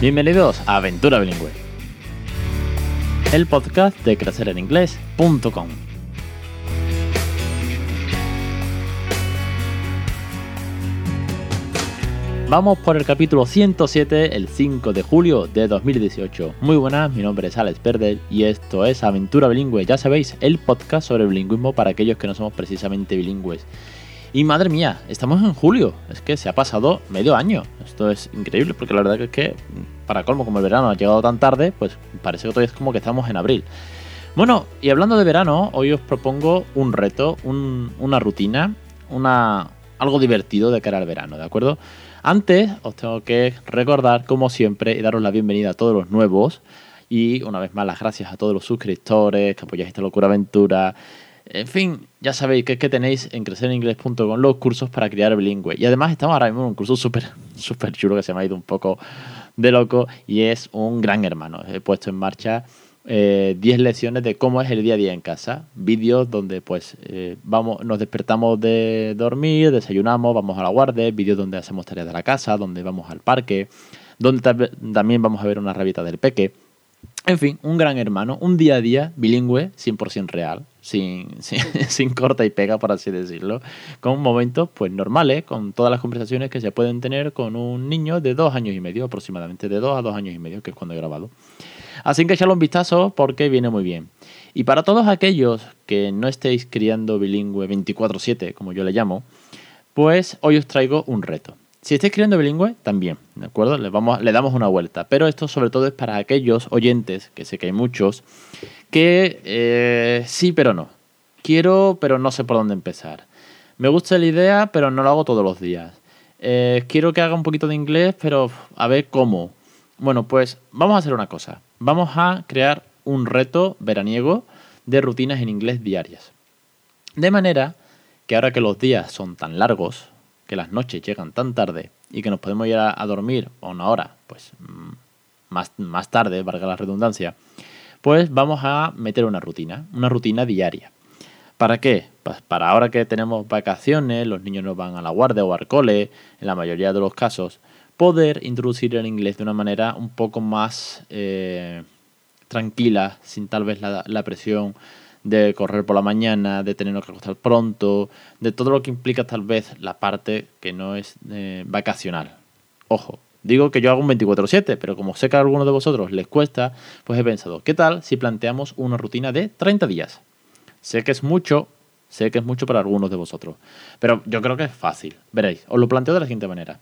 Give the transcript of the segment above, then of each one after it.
Bienvenidos a Aventura Bilingüe, el podcast de crecereninglés.com. Vamos por el capítulo 107, el 5 de julio de 2018. Muy buenas, mi nombre es Alex Verde y esto es Aventura Bilingüe, ya sabéis, el podcast sobre bilingüismo para aquellos que no somos precisamente bilingües. Y madre mía, estamos en julio. Es que se ha pasado medio año. Esto es increíble porque la verdad es que, para colmo, como el verano ha llegado tan tarde, pues parece que todavía es como que estamos en abril. Bueno, y hablando de verano, hoy os propongo un reto, una rutina, una, algo divertido de cara al verano, ¿de acuerdo? Antes os tengo que recordar, como siempre, y daros la bienvenida a todos los nuevos. Y una vez más, las gracias a todos los suscriptores que apoyáis esta locura aventura en fin, ya sabéis que, que tenéis en crecereningles.com los cursos para criar bilingüe. Y además estamos ahora mismo en un curso súper súper chulo que se me ha ido un poco de loco y es un gran hermano. He puesto en marcha 10 eh, lecciones de cómo es el día a día en casa. Vídeos donde pues eh, vamos, nos despertamos de dormir, desayunamos, vamos a la guardia, vídeos donde hacemos tareas de la casa, donde vamos al parque, donde también vamos a ver una rabita del peque. En fin, un gran hermano, un día a día bilingüe 100% real, sin, sin, corta y pega, por así decirlo, con momentos pues normales, con todas las conversaciones que se pueden tener con un niño de dos años y medio, aproximadamente de dos a dos años y medio, que es cuando he grabado. Así que echarle un vistazo porque viene muy bien. Y para todos aquellos que no estéis criando bilingüe 24/7, como yo le llamo, pues hoy os traigo un reto. Si estáis escribiendo bilingüe, también, ¿de acuerdo? Le, damos una vuelta. Pero esto sobre todo es para aquellos oyentes, que sé que hay muchos, que eh, sí, pero no. Quiero, pero no sé por dónde empezar. Me gusta la idea, pero no lo hago todos los días. Eh, quiero que haga un poquito de inglés, pero a ver cómo. Bueno, pues vamos a hacer una cosa. Vamos a crear un reto veraniego de rutinas en inglés diarias. De manera que ahora que los días son tan largos, que las noches llegan tan tarde y que nos podemos ir a, dormir a una hora, pues mm, más, más tarde, valga la redundancia, pues vamos a meter una rutina, una rutina diaria. ¿Para qué? Pues para ahora que tenemos vacaciones, los niños no van a la guardia o al cole, en la mayoría de los casos, poder introducir el inglés de una manera un poco más eh, tranquila, sin tal vez la, la presión de correr por la mañana, de tenernos que acostar pronto, de todo lo que implica tal vez la parte que no es eh, vacacional. Ojo, digo que yo hago un 24/7, pero como sé que a algunos de vosotros les cuesta, pues he pensado, ¿qué tal si planteamos una rutina de 30 días? Sé que es mucho, sé que es mucho para algunos de vosotros, pero yo creo que es fácil. Veréis, os lo planteo de la siguiente manera.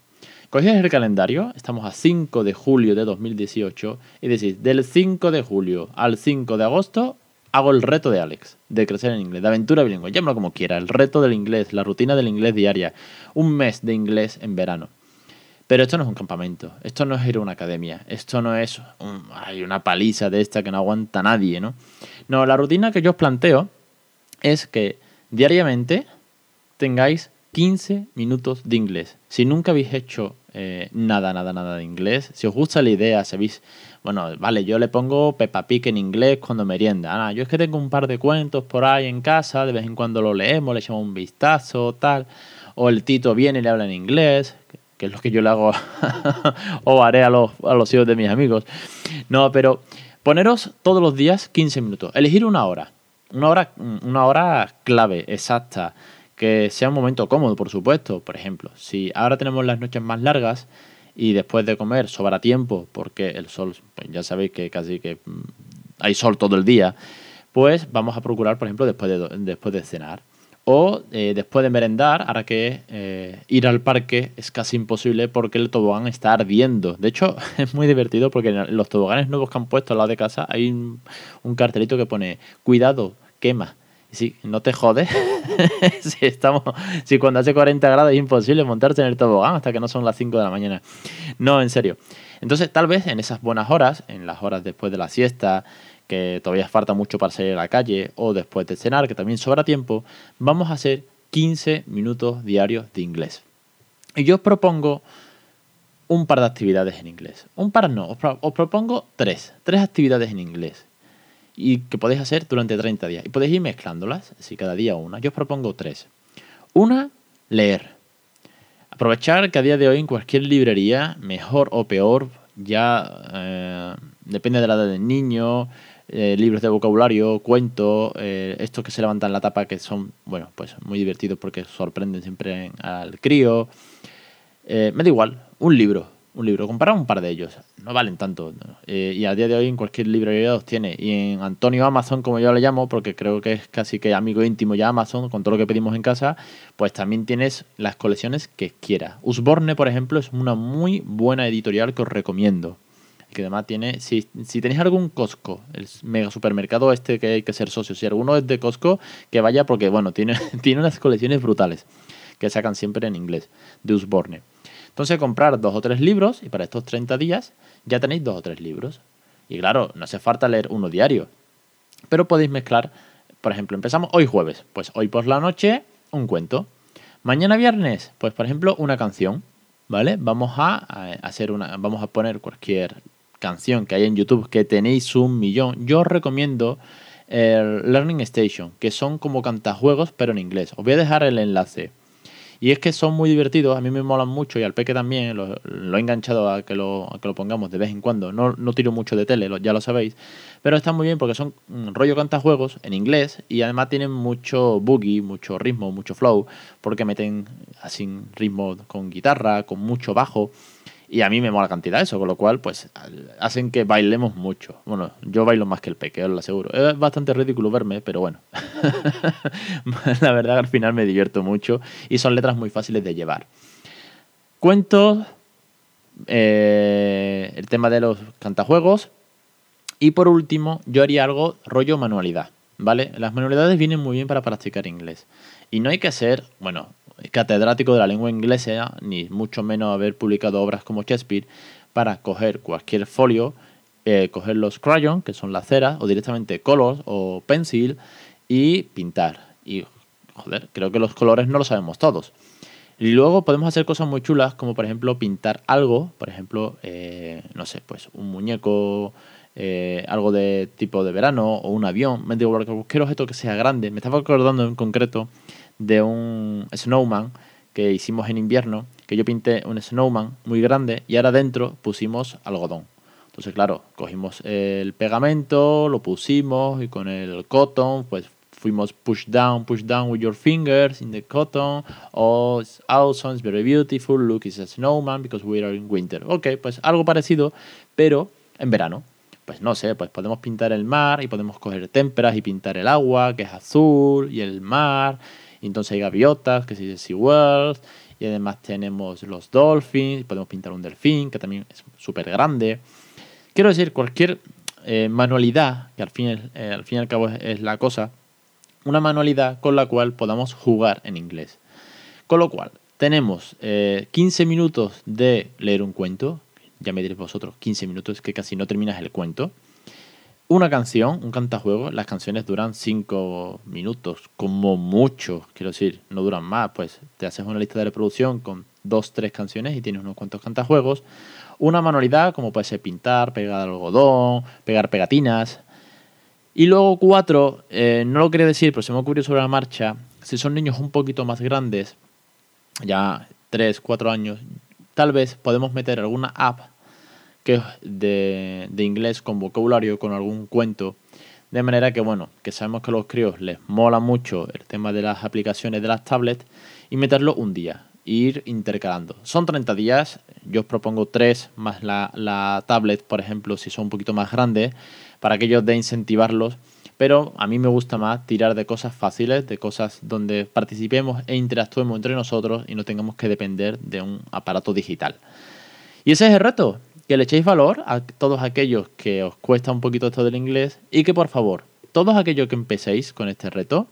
Cogéis el calendario, estamos a 5 de julio de 2018, y decís, del 5 de julio al 5 de agosto hago el reto de Alex, de crecer en inglés, de aventura bilingüe, llámalo como quiera, el reto del inglés, la rutina del inglés diaria, un mes de inglés en verano. Pero esto no es un campamento, esto no es ir a una academia, esto no es hay una paliza de esta que no aguanta nadie, ¿no? No, la rutina que yo os planteo es que diariamente tengáis 15 minutos de inglés. Si nunca habéis hecho eh, nada, nada, nada de inglés, si os gusta la idea, si habéis bueno, vale, yo le pongo Peppa Pig en inglés cuando merienda. Ah, yo es que tengo un par de cuentos por ahí en casa, de vez en cuando lo leemos, le echamos un vistazo, tal. O el Tito viene y le habla en inglés, que es lo que yo le hago o haré a los, a los hijos de mis amigos. No, pero poneros todos los días 15 minutos. Elegir una hora. Una hora, una hora clave, exacta. Que sea un momento cómodo, por supuesto. Por ejemplo, si ahora tenemos las noches más largas, y después de comer sobra tiempo, porque el sol, pues ya sabéis que casi que mm, hay sol todo el día, pues vamos a procurar, por ejemplo, después de, después de cenar. O eh, después de merendar, ahora que eh, ir al parque es casi imposible porque el tobogán está ardiendo. De hecho, es muy divertido porque en los toboganes nuevos que han puesto al lado de casa hay un, un cartelito que pone, cuidado, quema. Sí, no te jodes. si, estamos, si cuando hace 40 grados es imposible montarte en el tobogán hasta que no son las 5 de la mañana. No, en serio. Entonces, tal vez en esas buenas horas, en las horas después de la siesta, que todavía falta mucho para salir a la calle, o después de cenar, que también sobra tiempo, vamos a hacer 15 minutos diarios de inglés. Y yo os propongo un par de actividades en inglés. Un par no, os propongo tres. Tres actividades en inglés y que podéis hacer durante 30 días. Y podéis ir mezclándolas, si cada día una. Yo os propongo tres. Una, leer. Aprovechar que a día de hoy en cualquier librería, mejor o peor, ya eh, depende de la edad del niño, eh, libros de vocabulario, cuentos, eh, estos que se levantan la tapa que son, bueno, pues muy divertidos porque sorprenden siempre al crío. me da igual, un libro, un libro, comprar un par de ellos, no valen tanto. y a día de hoy en cualquier librería los tiene. Y en Antonio Amazon, como yo le llamo, porque creo que es casi que amigo íntimo ya Amazon, con todo lo que pedimos en casa, pues también tienes las colecciones que quieras. Usborne, por ejemplo, es una muy buena editorial que os recomiendo que además tiene, si, si tenéis algún Costco, el mega supermercado este que hay que ser socio, si alguno es de Costco, que vaya porque, bueno, tiene, tiene unas colecciones brutales que sacan siempre en inglés, de Usborne. Entonces, comprar dos o tres libros y para estos 30 días ya tenéis dos o tres libros. Y claro, no hace falta leer uno diario, pero podéis mezclar, por ejemplo, empezamos hoy jueves, pues hoy por la noche un cuento. Mañana viernes, pues por ejemplo, una canción, ¿vale? Vamos a, hacer una, vamos a poner cualquier canción que hay en YouTube que tenéis un millón, yo os recomiendo el Learning Station, que son como cantajuegos pero en inglés. Os voy a dejar el enlace. Y es que son muy divertidos, a mí me molan mucho y al peque también, lo, he enganchado a que, lo, que lo pongamos de vez en cuando. No, no tiro mucho de tele, ya lo sabéis, pero están muy bien porque son un rollo cantajuegos en inglés y además tienen mucho boogie, mucho ritmo, mucho flow, porque meten así ritmo con guitarra, con mucho bajo. Y a mí me mola cantidad eso, con lo cual, pues, hacen que bailemos mucho. Bueno, yo bailo más que el peque, os lo aseguro. Es bastante ridículo verme, pero bueno. la verdad, al final me divierto mucho y son letras muy fáciles de llevar. Cuentos, eh, el tema de los cantajuegos. Y por último, yo haría algo rollo manualidad. ¿Vale? Las manualidades vienen muy bien para practicar inglés. Y no hay que ser, bueno, catedrático de la lengua inglesa, ni mucho menos haber publicado obras como Shakespeare, para coger cualquier folio, eh, coger los crayons, que son las ceras, o directamente colors o pencil, y pintar. Y, joder, creo que los colores no lo sabemos todos. Y luego podemos hacer cosas muy chulas, como por ejemplo pintar algo, por ejemplo, eh, no sé, pues un muñeco, eh, algo de tipo de verano o un avión. Me digo, cualquier objeto que sea grande. Me estaba acordando en concreto de un snowman que hicimos en invierno, que yo pinté un snowman muy grande y ahora dentro pusimos algodón. Entonces, claro, cogimos el pegamento, lo pusimos y con el cotton, pues fuimos push down, push down with your fingers in the cotton. Oh, it's awesome, it's very beautiful. Look, it's a snowman because we are in winter. Ok, pues algo parecido, pero en verano. Pues no sé, pues podemos pintar el mar y podemos coger témperas y pintar el agua, que es azul, y el mar entonces hay gaviotas, que se dice SeaWorld. Y además tenemos los dolphins. Podemos pintar un delfín, que también es súper grande. Quiero decir, cualquier eh, manualidad, que al fin, eh, al fin y al cabo es, la cosa, una manualidad con la cual podamos jugar en inglés. Con lo cual, tenemos 15 eh, minutos de leer un cuento. Ya me diréis vosotros, 15 minutos, que casi no terminas el cuento una canción, un cantajuego, las canciones duran 5 minutos, como mucho, quiero decir, no duran más, pues te haces una lista de reproducción con dos, tres canciones y tienes unos cuantos cantajuegos. Una manualidad, como puede ser pintar, pegar algodón, pegar pegatinas. Y luego cuatro, eh, no lo quería decir, pero se me ocurrió sobre la marcha, si son niños un poquito más grandes, ya 3, 4 años, tal vez podemos meter alguna app de inglés con vocabulario, con algún cuento. De manera que, bueno, que sabemos que a los críos les mola mucho el tema de las aplicaciones de las tablets y meterlo un día, ir intercalando. Son 30 días, yo os propongo 3 más la, la tablet, por ejemplo, si son un poquito más grandes, para aquellos de incentivarlos. Pero a mí me gusta más tirar de cosas fáciles, de cosas donde participemos e interactuemos entre nosotros y no tengamos que depender de un aparato digital. Y ese es el reto que le echéis valor a todos aquellos que os cuesta un poquito esto del inglés y que por favor, todos aquellos que empecéis con este reto,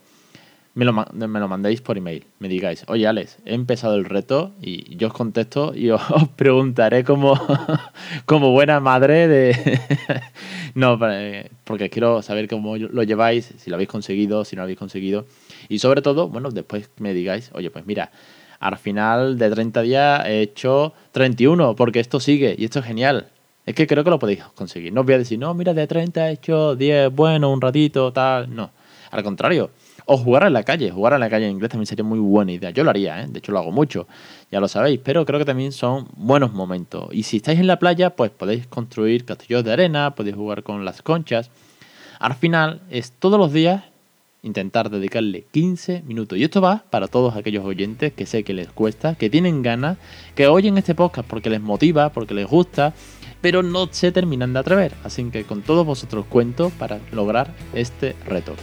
me lo, me lo mandéis por email. Me digáis, oye Alex, he empezado el reto y yo os contesto y os, preguntaré como, como buena madre de... no, porque quiero saber cómo lo lleváis, si lo habéis conseguido, si no lo habéis conseguido. Y sobre todo, bueno, después me digáis, oye, pues mira, al final de 30 días he hecho 31, porque esto sigue y esto es genial. Es que creo que lo podéis conseguir. No os voy a decir, no, mira, de 30 he hecho 10, bueno, un ratito, tal. No. Al contrario, O jugar en la calle, jugar en la calle en inglés también sería muy buena idea. Yo lo haría, ¿eh? de hecho lo hago mucho, ya lo sabéis, pero creo que también son buenos momentos. Y si estáis en la playa, pues podéis construir castillos de arena, podéis jugar con las conchas. Al final es todos los días intentar dedicarle 15 minutos. Y esto va para todos aquellos oyentes que sé que les cuesta, que tienen ganas, que oyen este podcast porque les motiva, porque les gusta, pero no se terminan de atrever. Así que con todos vosotros cuento para lograr este reto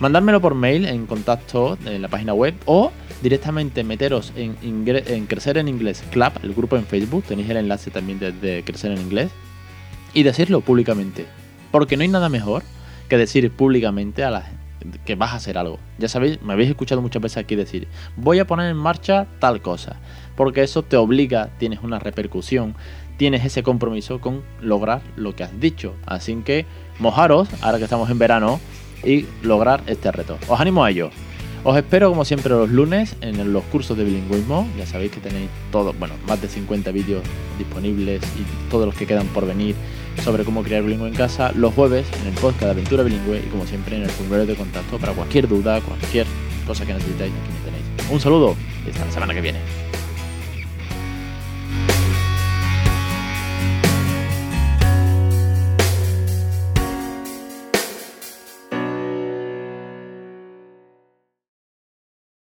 mandármelo por mail en contacto en la página web o directamente meteros en, Crecer en Inglés Club, el grupo en Facebook, tenéis el enlace también de, Crecer en Inglés, y decirlo públicamente. Porque no hay nada mejor que decir públicamente a la que vas a hacer algo. Ya sabéis, me habéis escuchado muchas veces aquí decir, voy a poner en marcha tal cosa. Porque eso te obliga, tienes una repercusión, tienes ese compromiso con lograr lo que has dicho. Así que mojaros, ahora que estamos en verano, y lograr este reto. Os animo a ello. Os espero como siempre los lunes en los cursos de bilingüismo. Ya sabéis que tenéis todo, bueno, más de 50 vídeos disponibles y todos los que quedan por venir sobre cómo crear bilingüe en casa. Los jueves en el podcast de Aventura Bilingüe y como siempre en el formulario de contacto para cualquier duda, cualquier cosa que necesitéis, aquí me tenéis. Un saludo y hasta la semana que viene.